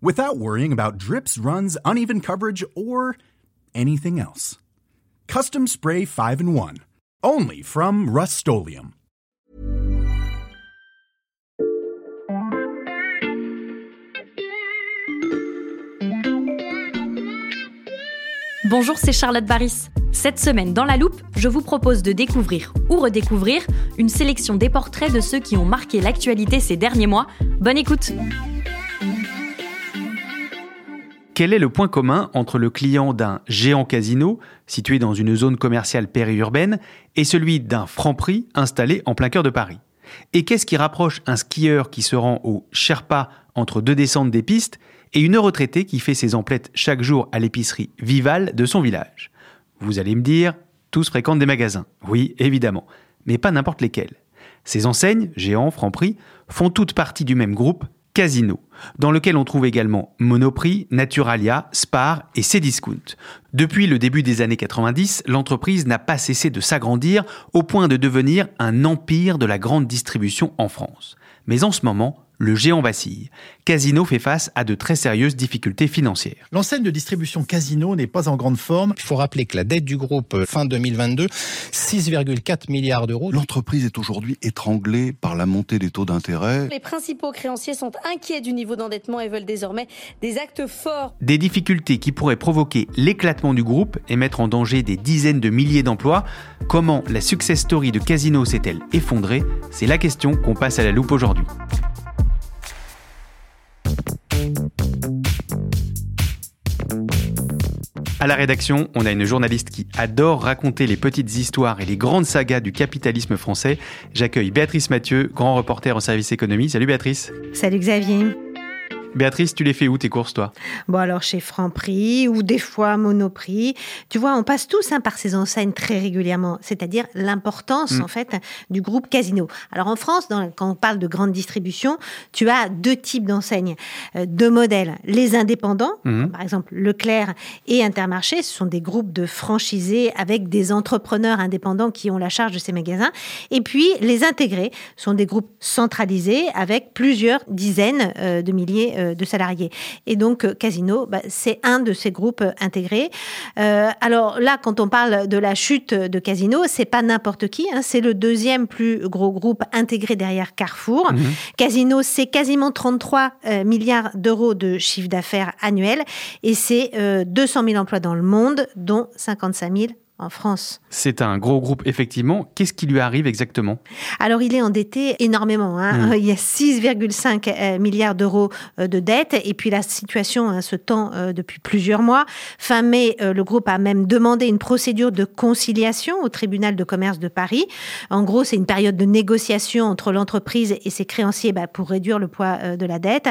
without worrying about drips, runs, uneven coverage, or anything else. Custom Spray 5 in 1. Only from Rust Bonjour, c'est Charlotte Baris. Cette semaine, dans la loupe, je vous propose de découvrir ou redécouvrir une sélection des portraits de ceux qui ont marqué l'actualité ces derniers mois. Bonne écoute! Quel est le point commun entre le client d'un géant casino, situé dans une zone commerciale périurbaine, et celui d'un franc-prix installé en plein cœur de Paris? Et qu'est-ce qui rapproche un skieur qui se rend au Sherpa entre deux descentes des pistes et une retraitée qui fait ses emplettes chaque jour à l'épicerie Vival de son village? Vous allez me dire, tous fréquentent des magasins. Oui, évidemment, mais pas n'importe lesquels. Ces enseignes, géants, franc-prix, font toutes partie du même groupe, Casino, dans lequel on trouve également Monoprix, Naturalia, Spar et Cdiscount. Depuis le début des années 90, l'entreprise n'a pas cessé de s'agrandir au point de devenir un empire de la grande distribution en France. Mais en ce moment, le géant vacille. Casino fait face à de très sérieuses difficultés financières. L'enseigne de distribution Casino n'est pas en grande forme. Il faut rappeler que la dette du groupe euh, fin 2022, 6,4 milliards d'euros. L'entreprise est aujourd'hui étranglée par la montée des taux d'intérêt. Les principaux créanciers sont inquiets du niveau d'endettement et veulent désormais des actes forts. Des difficultés qui pourraient provoquer l'éclatement du groupe et mettre en danger des dizaines de milliers d'emplois. Comment la success story de Casino s'est-elle effondrée? C'est la question qu'on passe à la loupe aujourd'hui. À la rédaction, on a une journaliste qui adore raconter les petites histoires et les grandes sagas du capitalisme français. J'accueille Béatrice Mathieu, grand reporter en service économie. Salut Béatrice. Salut Xavier. Béatrice, tu les fais où tes courses, toi? Bon, alors chez Franprix ou des fois Monoprix. Tu vois, on passe tous hein, par ces enseignes très régulièrement, c'est-à-dire l'importance, mm. en fait, du groupe Casino. Alors en France, quand on parle de grande distribution, tu as deux types d'enseignes, euh, deux modèles. Les indépendants, mm. par exemple Leclerc et Intermarché, ce sont des groupes de franchisés avec des entrepreneurs indépendants qui ont la charge de ces magasins. Et puis les intégrés sont des groupes centralisés avec plusieurs dizaines euh, de milliers euh, de salariés. Et donc, euh, Casino, bah, c'est un de ces groupes euh, intégrés. alors là, quand on parle de la chute de Casino, c'est pas n'importe qui. Hein. c'est le deuxième plus gros groupe intégré derrière Carrefour. Mhm. Casino, c'est quasiment 33 milliards d'euros de chiffre d'affaires annuel et c'est 200 000 emplois dans le monde, dont 55 000 en France. C'est un gros groupe, effectivement. Qu'est-ce qui lui arrive exactement? Alors, il est endetté énormément. Hein. Hmm. Il y a 6,5 euh, milliards d'euros euh, de dettes. Et puis, la situation hein, se tend euh, depuis plusieurs mois. Fin mai, le groupe a même demandé une procédure de conciliation au tribunal de commerce de Paris. En gros, c'est une période de négociation entre l'entreprise et ses créanciers bah, pour réduire le poids de la dette.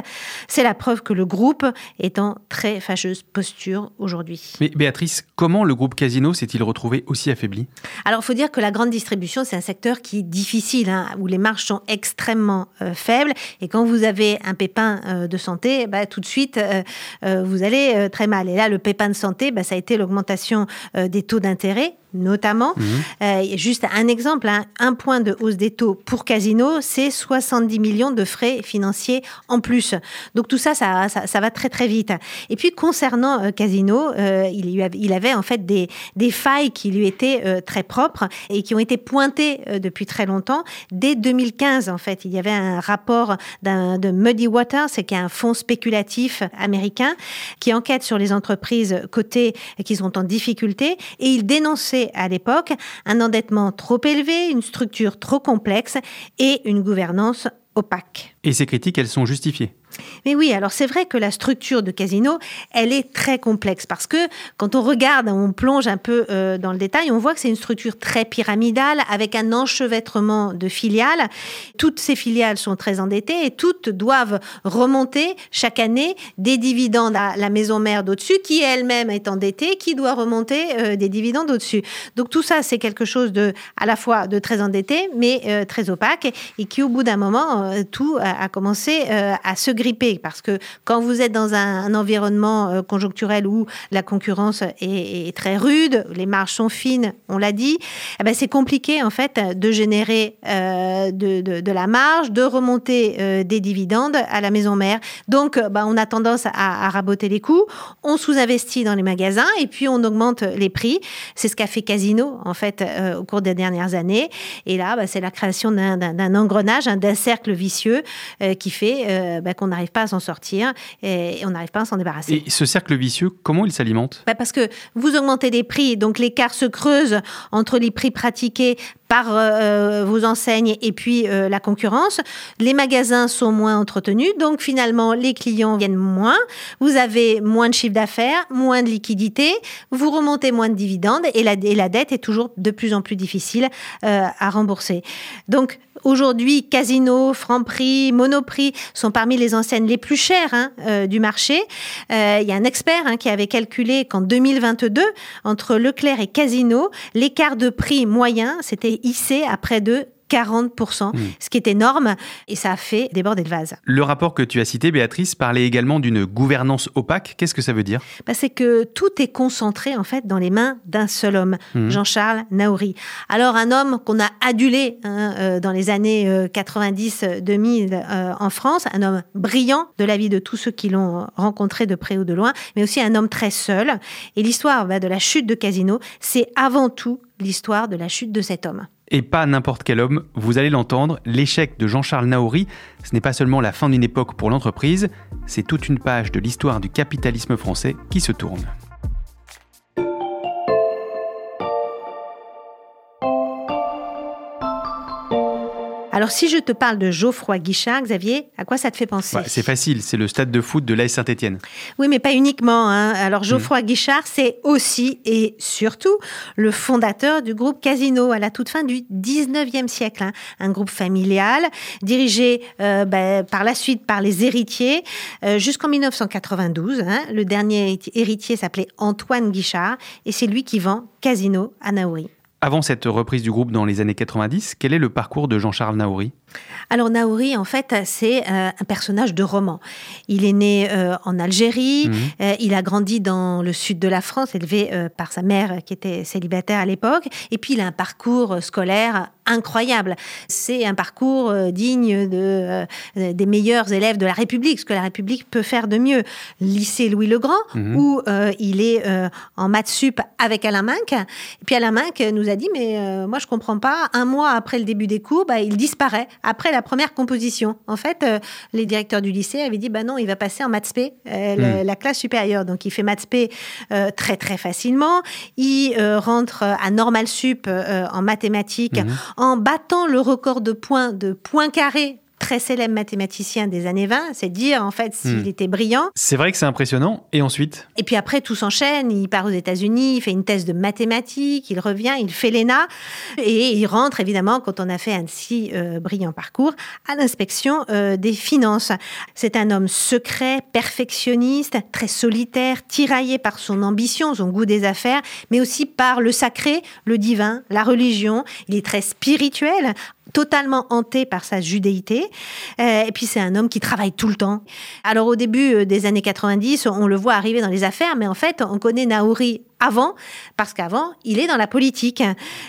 C'est la preuve que le groupe est en très fâcheuse posture aujourd'hui. Mais Béatrice, comment le groupe Casino s'est-il retrouvé? Aussi affaibli Alors, il faut dire que la grande distribution, c'est un secteur qui est difficile, hein, où les marges sont extrêmement euh, faibles. Et quand vous avez un pépin euh, de santé, bah, tout de suite, euh, vous allez très mal. Et là, le pépin de santé, bah, ça a été l'augmentation des taux d'intérêt notamment. Mhm. Euh, juste un exemple, hein, un point de hausse des taux pour Casino, c'est 70 millions de frais financiers en plus. Donc tout ça, ça, ça, ça va très très vite. Et puis concernant euh, Casino, euh, il, y avait, il avait en fait des, des failles qui lui étaient très propres et qui ont été pointées depuis très longtemps. Dès 2015, en fait, il y avait un rapport de Muddy Waters, c'est qui est un fonds spéculatif américain qui enquête sur les entreprises cotées qui sont en difficulté et il dénonçait à l'époque un endettement trop élevé, une structure trop complexe et une gouvernance opaque. Et ces critiques, elles sont justifiées. Mais oui, alors c'est vrai que la structure de Casino, elle est très complexe parce que quand on regarde, on plonge un peu euh, dans le détail, on voit que c'est une structure très pyramidale avec un enchevêtrement de filiales. Toutes ces filiales sont très endettées et toutes doivent remonter chaque année des dividendes à la maison mère d'au-dessus qui elle-même est endettée, qui doit remonter euh, des dividendes au-dessus. Donc tout ça, c'est quelque chose de à la fois de très endetté mais euh, très opaque et qui au bout d'un moment, tout a commencé euh, à se gripper parce que quand vous êtes dans un, environnement euh, conjoncturel où la concurrence est, très rude, les marges sont fines, on l'a dit, eh ben c'est compliqué en fait de générer euh, de, la marge, de remonter des dividendes à la maison mère. Donc, bah, on a tendance à, à raboter les coûts, on sous-investit dans les magasins et puis on augmente les prix. C'est ce qu'a fait Casino en fait au cours des dernières années. Et là, bah, c'est la création d'un engrenage, hein, d'un cercle vicieux euh, qui fait euh, bah, qu'on n'arrive pas à s'en sortir et, et on n'arrive pas à s'en débarrasser. Et ce cercle vicieux, comment il s'alimente? Bah, parce que vous augmentez les prix, donc l'écart se creuse entre les prix pratiqués par euh, vos enseignes et puis euh, la concurrence. Les magasins sont moins entretenus, donc finalement les clients viennent moins. Vous avez moins de chiffre d'affaires, moins de liquidité, vous remontez moins de dividendes et la, et la dette est toujours de plus en plus difficile euh, à rembourser. Donc Aujourd'hui, Casino, Franprix, Monoprix sont parmi les enseignes les plus chères hein, euh, du marché. Euh, Il y a un expert hein, qui avait calculé qu'en 2022, entre Leclerc et Casino, l'écart de prix moyen hissé à près de 40%, ce qui est énorme, et ça a fait déborder le vase. Le rapport que tu as cité, Béatrice, parlait également d'une gouvernance opaque. Qu'est-ce que ça veut dire? Bah, c'est que tout est concentré en fait dans les mains d'un seul homme, Mhm. Jean-Charles Naouri. Alors un homme qu'on a adulé hein, euh, dans les années euh, 90-2000 euh, en France, un homme brillant de la vie de tous ceux qui l'ont rencontré de près ou de loin, mais aussi un homme très seul. Et l'histoire bah, de la chute de Casino, c'est avant tout l'histoire de la chute de cet homme. Et pas n'importe quel homme, vous allez l'entendre, l'échec de Jean-Charles Naouri, ce n'est pas seulement la fin d'une époque pour l'entreprise, c'est toute une page de l'histoire du capitalisme français qui se tourne. Alors si je te parle de Geoffroy Guichard, Xavier, à quoi ça te fait penser? Ouais, c'est facile, c'est le stade de foot de l'AS Saint-Etienne. Oui, mais pas uniquement. hein. Alors, Geoffroy Guichard, c'est aussi et surtout le fondateur du groupe Casino à la toute fin du 19e siècle. hein. Un groupe familial dirigé euh, ben, par la suite par les héritiers euh, jusqu'en 1992. hein. Le dernier héritier s'appelait Antoine Guichard et c'est lui qui vend Casino à Naouri. Avant cette reprise du groupe dans les années 90, quel est le parcours de Jean-Charles Naouri? Alors Naouri, en fait, c'est euh, un personnage de roman. Il est né euh, en Algérie, Mhm. euh, il a grandi dans le sud de la France, élevé par sa mère qui était célibataire à l'époque, et puis il a un parcours scolaire incroyable. C'est un parcours digne de, des meilleurs élèves de la République, ce que la République peut faire de mieux. Lycée Louis-le-Grand, Mhm. où il est en maths sup avec Alain Minck. Et puis Alain Minck nous a dit, mais euh, moi je comprends pas, un mois après le début des cours, bah, il disparaît après la première composition. En fait, euh, les directeurs du lycée avaient dit, bah non, il va passer en maths spé, euh, le- la classe supérieure. Donc il fait maths euh, très très facilement. Il rentre à normal sup en mathématiques en battant le record de points de points carrés très célèbre mathématicien des années 20, c'est dire en fait s'il Hmm. était brillant. C'est vrai que c'est impressionnant. Et ensuite? Et puis après, tout s'enchaîne. Il part aux États-Unis, il fait une thèse de mathématiques, il revient, il fait l'ENA et il rentre évidemment, quand on a fait un si euh, brillant parcours, à l'inspection euh, des finances. C'est un homme secret, perfectionniste, très solitaire, tiraillé par son ambition, son goût des affaires, mais aussi par le sacré, le divin, la religion. Il est très spirituel totalement hanté par sa judéité. Euh, et puis c'est un homme qui travaille tout le temps. Alors au début euh, des années 90, on le voit arriver dans les affaires, mais en fait, on connaît Naouri avant, parce qu'avant, il est dans la politique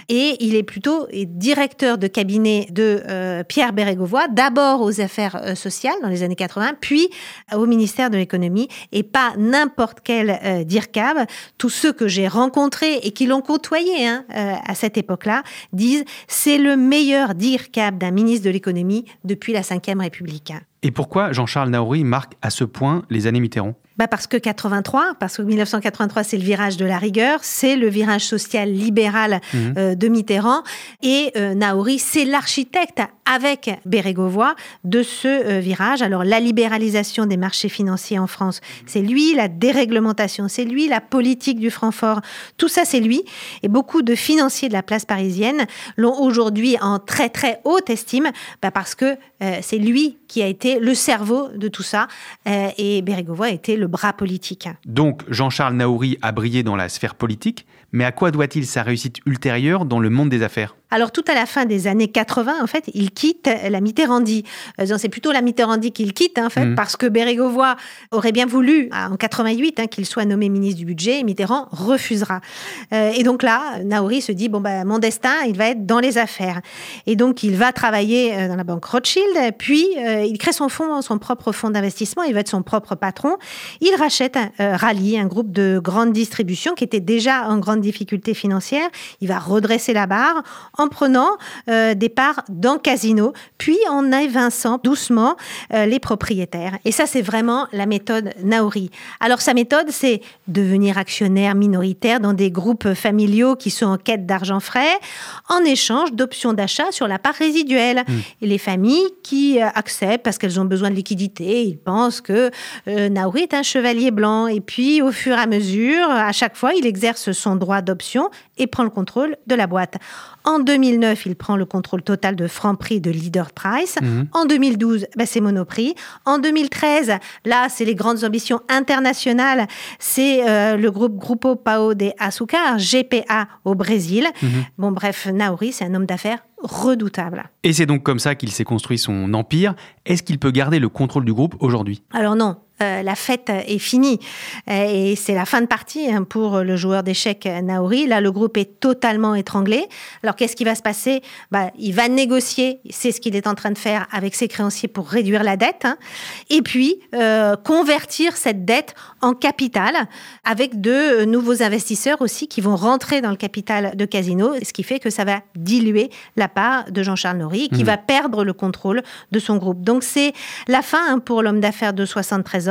et il est plutôt directeur de cabinet de euh, Pierre Bérégovoy, d'abord aux affaires euh, sociales dans les années 80, puis au ministère de l'économie et pas n'importe quel euh, DIRCAB. Tous ceux que j'ai rencontrés et qui l'ont côtoyé hein, à cette époque-là disent c'est le meilleur DIRCAB d'un ministre de l'économie depuis la Ve République. Et pourquoi Jean-Charles Naouri marque à ce point les années Mitterrand? Bah parce que 83, parce que 1983 c'est le virage de la rigueur, c'est le virage social libéral mhm. euh, de Mitterrand et euh, Naouri c'est l'architecte avec Bérégovoy de ce euh, virage. Alors la libéralisation des marchés financiers en France, c'est lui, la déréglementation, c'est lui, la politique du Francfort, tout ça c'est lui. Et beaucoup de financiers de la place parisienne l'ont aujourd'hui en très très haute estime bah parce que c'est lui qui a été le cerveau de tout ça et Bérégovoy a été le bras politique. Donc Jean-Charles Naouri a brillé dans la sphère politique, mais à quoi doit-il sa réussite ultérieure dans le monde des affaires? Alors tout à la fin des années 80, en fait, il quitte la Mitterrandie. Euh, c'est plutôt la Mitterrandie qu'il quitte, en fait, mmh. parce que Bérégovoy aurait bien voulu, en 88, hein, qu'il soit nommé ministre du budget, et Mitterrand refusera. Euh, et donc là, Naouri se dit, bon, bah, mon destin, il va être dans les affaires. Et donc, il va travailler euh, dans la banque Rothschild, puis il crée son fonds, son propre fonds d'investissement, il va être son propre patron. Il rachète Rally, un groupe de grande distribution qui était déjà en grande difficulté financière. Il va redresser la barre en prenant euh, des parts dans Casino, puis en évinçant doucement euh, les propriétaires. Et ça, c'est vraiment la méthode Naori. Alors sa méthode, c'est devenir actionnaire minoritaire dans des groupes familiaux qui sont en quête d'argent frais, en échange d'options d'achat sur la part résiduelle. Hmm. Et les familles qui euh, acceptent parce qu'elles ont besoin de liquidité, ils pensent que Naori est un chevalier blanc. Et puis, au fur et à mesure, à chaque fois, il exerce son droit d'option et prend le contrôle de la boîte. En 2009, il prend le contrôle total de Franprix et de Leader Price. Mhm. En 2012, bah, c'est Monoprix. En 2013, là, c'est les grandes ambitions internationales. C'est euh, le groupe Grupo Pao de Açúcar, GPA au Brésil. Mhm. Bon, bref, Naori, c'est un homme d'affaires redoutable. Et c'est donc comme ça qu'il s'est construit son empire. Est-ce qu'il peut garder le contrôle du groupe aujourd'hui? Alors non, euh, la fête est finie. Euh, et c'est la fin de partie hein, pour le joueur d'échecs Naori. Là, le groupe est totalement étranglé. Alors, qu'est-ce qui va se passer? Bah, Il va négocier, c'est ce qu'il est en train de faire avec ses créanciers pour réduire la dette. Hein. et puis, euh, convertir cette dette en capital avec de nouveaux investisseurs aussi qui vont rentrer dans le capital de Casino, ce qui fait que ça va diluer la part de Jean-Charles Nauri, qui mmh. va perdre le contrôle de son groupe. Donc, c'est la fin hein, pour l'homme d'affaires de 73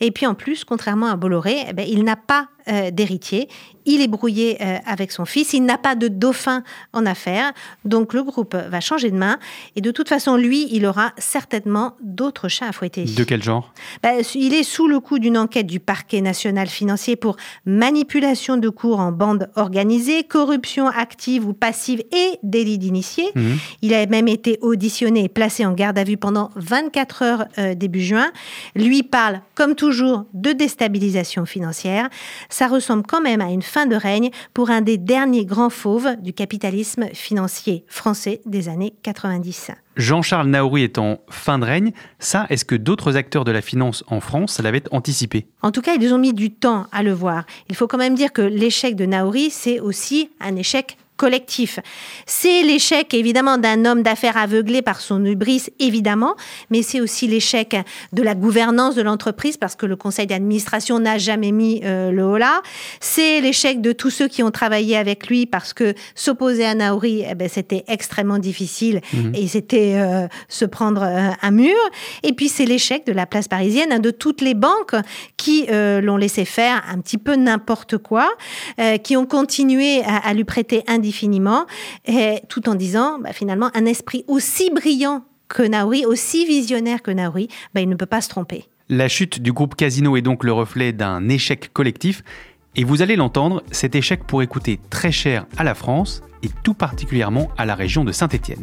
et puis en plus, contrairement à Bolloré, eh ben, il n'a pas euh, d'héritier. Il est brouillé euh, avec son fils. Il n'a pas de dauphin en affaires. Donc le groupe va changer de main. Et de toute façon, lui, il aura certainement d'autres chats à fouetter. De quel genre? Ben, Il est sous le coup d'une enquête du parquet national financier pour manipulation de cours en bande organisée, corruption active ou passive et délit d'initié. Mhm. Il a même été auditionné et placé en garde à vue pendant 24 heures euh, début juin. Lui parle, comme toujours, de déstabilisation financière ça ressemble quand même à une fin de règne pour un des derniers grands fauves du capitalisme financier français des années 90. Jean-Charles Naouri est en fin de règne. Ça, est-ce que d'autres acteurs de la finance en France l'avaient anticipé? En tout cas, ils ont mis du temps à le voir. Il faut quand même dire que l'échec de Naouri, c'est aussi un échec collectif. C'est l'échec évidemment d'un homme d'affaires aveuglé par son hubris, évidemment, mais c'est aussi l'échec de la gouvernance de l'entreprise parce que le conseil d'administration n'a jamais mis euh, le haut là. C'est l'échec de tous ceux qui ont travaillé avec lui parce que s'opposer à Nauri, eh ben, c'était extrêmement difficile mhm. et c'était euh, se prendre euh, un mur. Et puis c'est l'échec de la place parisienne, hein, de toutes les banques qui l'ont laissé faire un petit peu n'importe quoi, qui ont continué à, à lui prêter un et tout en disant bah, finalement un esprit aussi brillant que Naouri, aussi visionnaire que Naouri, bah, il ne peut pas se tromper. La chute du groupe Casino est donc le reflet d'un échec collectif. Et vous allez l'entendre, cet échec pourrait coûter très cher à la France et tout particulièrement à la région de Saint-Étienne.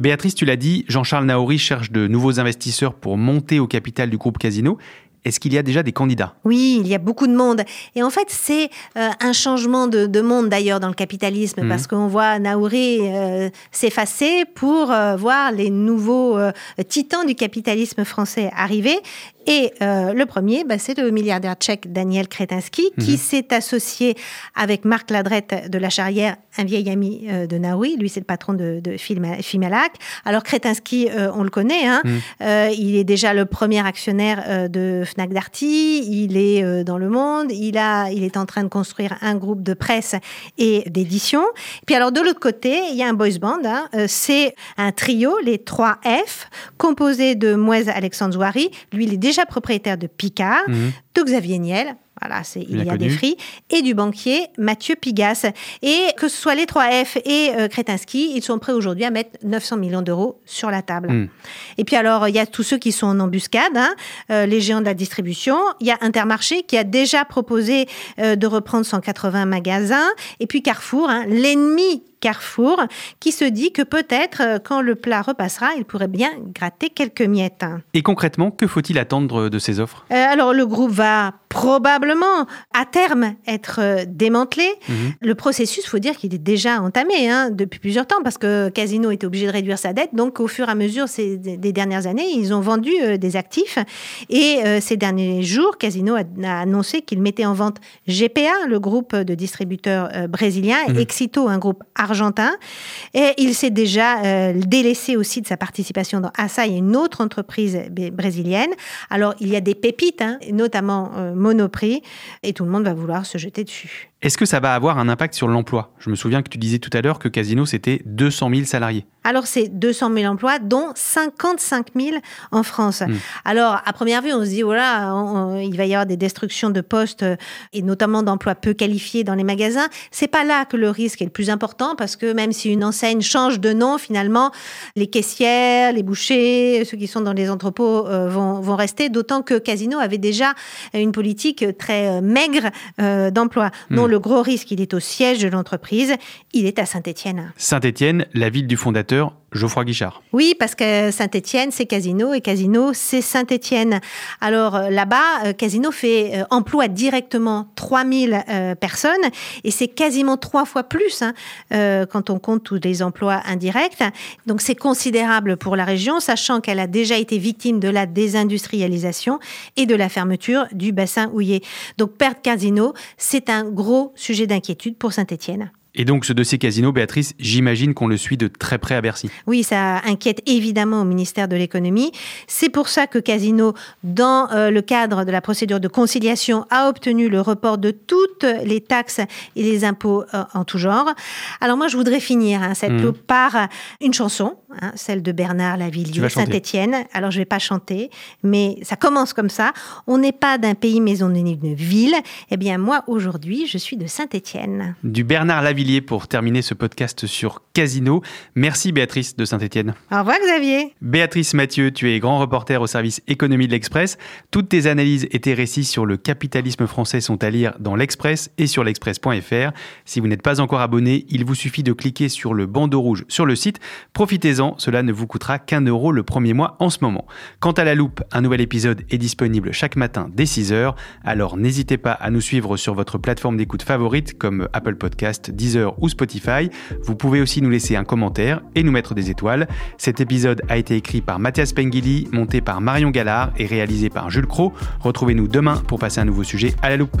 Béatrice, tu l'as dit, Jean-Charles Naouri cherche de nouveaux investisseurs pour monter au capital du groupe Casino. Est-ce qu'il y a déjà des candidats? Oui, il y a beaucoup de monde. Et en fait, c'est euh, un changement de, monde d'ailleurs dans le capitalisme, Mhm. parce qu'on voit Naouri euh, s'effacer pour euh, voir les nouveaux titans du capitalisme français arriver. Et euh, le premier, bah, c'est le milliardaire tchèque Daniel Kretinsky, qui s'est associé avec Marc Ladrette de la Charrière, un vieil ami euh, de Naouri. Lui, c'est le patron de, de Filmalac. Alors Kretinsky, euh, on le connaît. Hein, Euh, il est déjà le premier actionnaire de Fnac Darty. Il est dans le monde. Il a, il est en train de construire un groupe de presse et d'édition. Puis alors de l'autre côté, il y a un boys band. hein. C'est un trio, les 3 F, composé de Mouez Alexandre Zouari. Lui, il est déjà propriétaire de Picard, de Xavier Niel. Voilà, c'est, il y a des fris. Et du banquier Mathieu Pigas. Et que ce soit les 3F et euh, Kretinsky, ils sont prêts aujourd'hui à mettre 900 millions d'euros sur la table. Mm. Et puis alors, il y a tous ceux qui sont en embuscade, hein, euh, les géants de la distribution. Il y a Intermarché qui a déjà proposé euh, de reprendre 180 magasins. Et puis Carrefour, hein, l'ennemi Carrefour, qui se dit que peut-être, euh, quand le plat repassera, il pourrait bien gratter quelques miettes. Et concrètement, que faut-il attendre de ces offres? Euh, alors le groupe va probablement à terme être euh, démantelé. Le processus, faut dire qu'il est déjà entamé hein, depuis plusieurs temps parce que Casino était obligé de réduire sa dette. Donc au fur et à mesure ces, des dernières années, ils ont vendu euh, des actifs. Et euh, ces derniers jours, Casino a, a annoncé qu'il mettait en vente GPA, le groupe de distributeurs euh, brésilien, et Exito, un groupe argentin. Et il s'est déjà délaissé aussi de sa participation dans Asahi, une autre entreprise brésilienne. Alors, il y a des pépites, hein, notamment Monoprix, et tout le monde va vouloir se jeter dessus. Est-ce que ça va avoir un impact sur l'emploi? Je me souviens que tu disais tout à l'heure que Casino, c'était 200 000 salariés. Alors, c'est 200 000 emplois, dont 55 000 en France. Alors, à première vue, on se dit, voilà, on- on- il va y avoir des destructions de postes euh, et notamment d'emplois peu qualifiés dans les magasins. C'est pas là que le risque est le plus important parce que même si une enseigne change de nom, finalement, les caissières, les bouchers, ceux qui sont dans les entrepôts euh, vont, vont rester. D'autant que Casino avait déjà une politique très euh, maigre euh, d'emploi. Non, le gros risque, il est au siège de l'entreprise. Il est à Saint-Étienne. Saint-Étienne, la ville du fondateur, Geoffroy Guichard. Oui, parce que Saint-Étienne, c'est Casino et Casino, c'est Saint-Étienne. Alors euh, là-bas, euh, Casino fait euh, emploie directement 3000 euh, personnes et c'est quasiment trois fois plus hein, euh, quand on compte tous les emplois indirects. Donc c'est considérable pour la région, sachant qu'elle a déjà été victime de la désindustrialisation et de la fermeture du bassin houillé. Donc perdre Casino, c'est un gros sujet d'inquiétude pour Saint-Étienne. Et donc ce dossier Casino, Béatrice, j'imagine qu'on le suit de très près à Bercy. Oui, ça inquiète évidemment au ministère de l'économie. C'est pour ça que Casino, dans euh, le cadre de la procédure de conciliation, a obtenu le report de toutes les taxes et les impôts euh, en tout genre. Alors moi, je voudrais finir hein, cette loupe par une chanson, hein, celle de Bernard chanter. Saint-Étienne. Alors je vais pas chanter, mais ça commence comme ça. On n'est pas d'un pays, mais on est d'une ville. Eh bien moi, aujourd'hui, je suis de Saint-Étienne. Du Bernard Lavillier pour terminer ce podcast sur Casino. Merci Béatrice de Saint-Étienne. Au revoir Xavier. Béatrice Mathieu, tu es grand reporter au service économie de l'Express. Toutes tes analyses et tes récits sur le capitalisme français sont à lire dans l'Express et sur l'express.fr. Si vous n'êtes pas encore abonné, il vous suffit de cliquer sur le bandeau rouge sur le site. Profitez-en, cela ne vous coûtera qu'un euro le premier mois en ce moment. Quant à la loupe, un nouvel épisode est disponible chaque matin dès 6h. Alors n'hésitez pas à nous suivre sur votre plateforme d'écoute favorite comme Apple Podcast, Deezer ou Spotify. Vous pouvez aussi nous laisser un commentaire et nous mettre des étoiles. Cet épisode a été écrit par Mathias Pengili, monté par Marion Gallard et réalisé par Jules Cro. Retrouvez-nous demain pour passer un nouveau sujet à la loupe.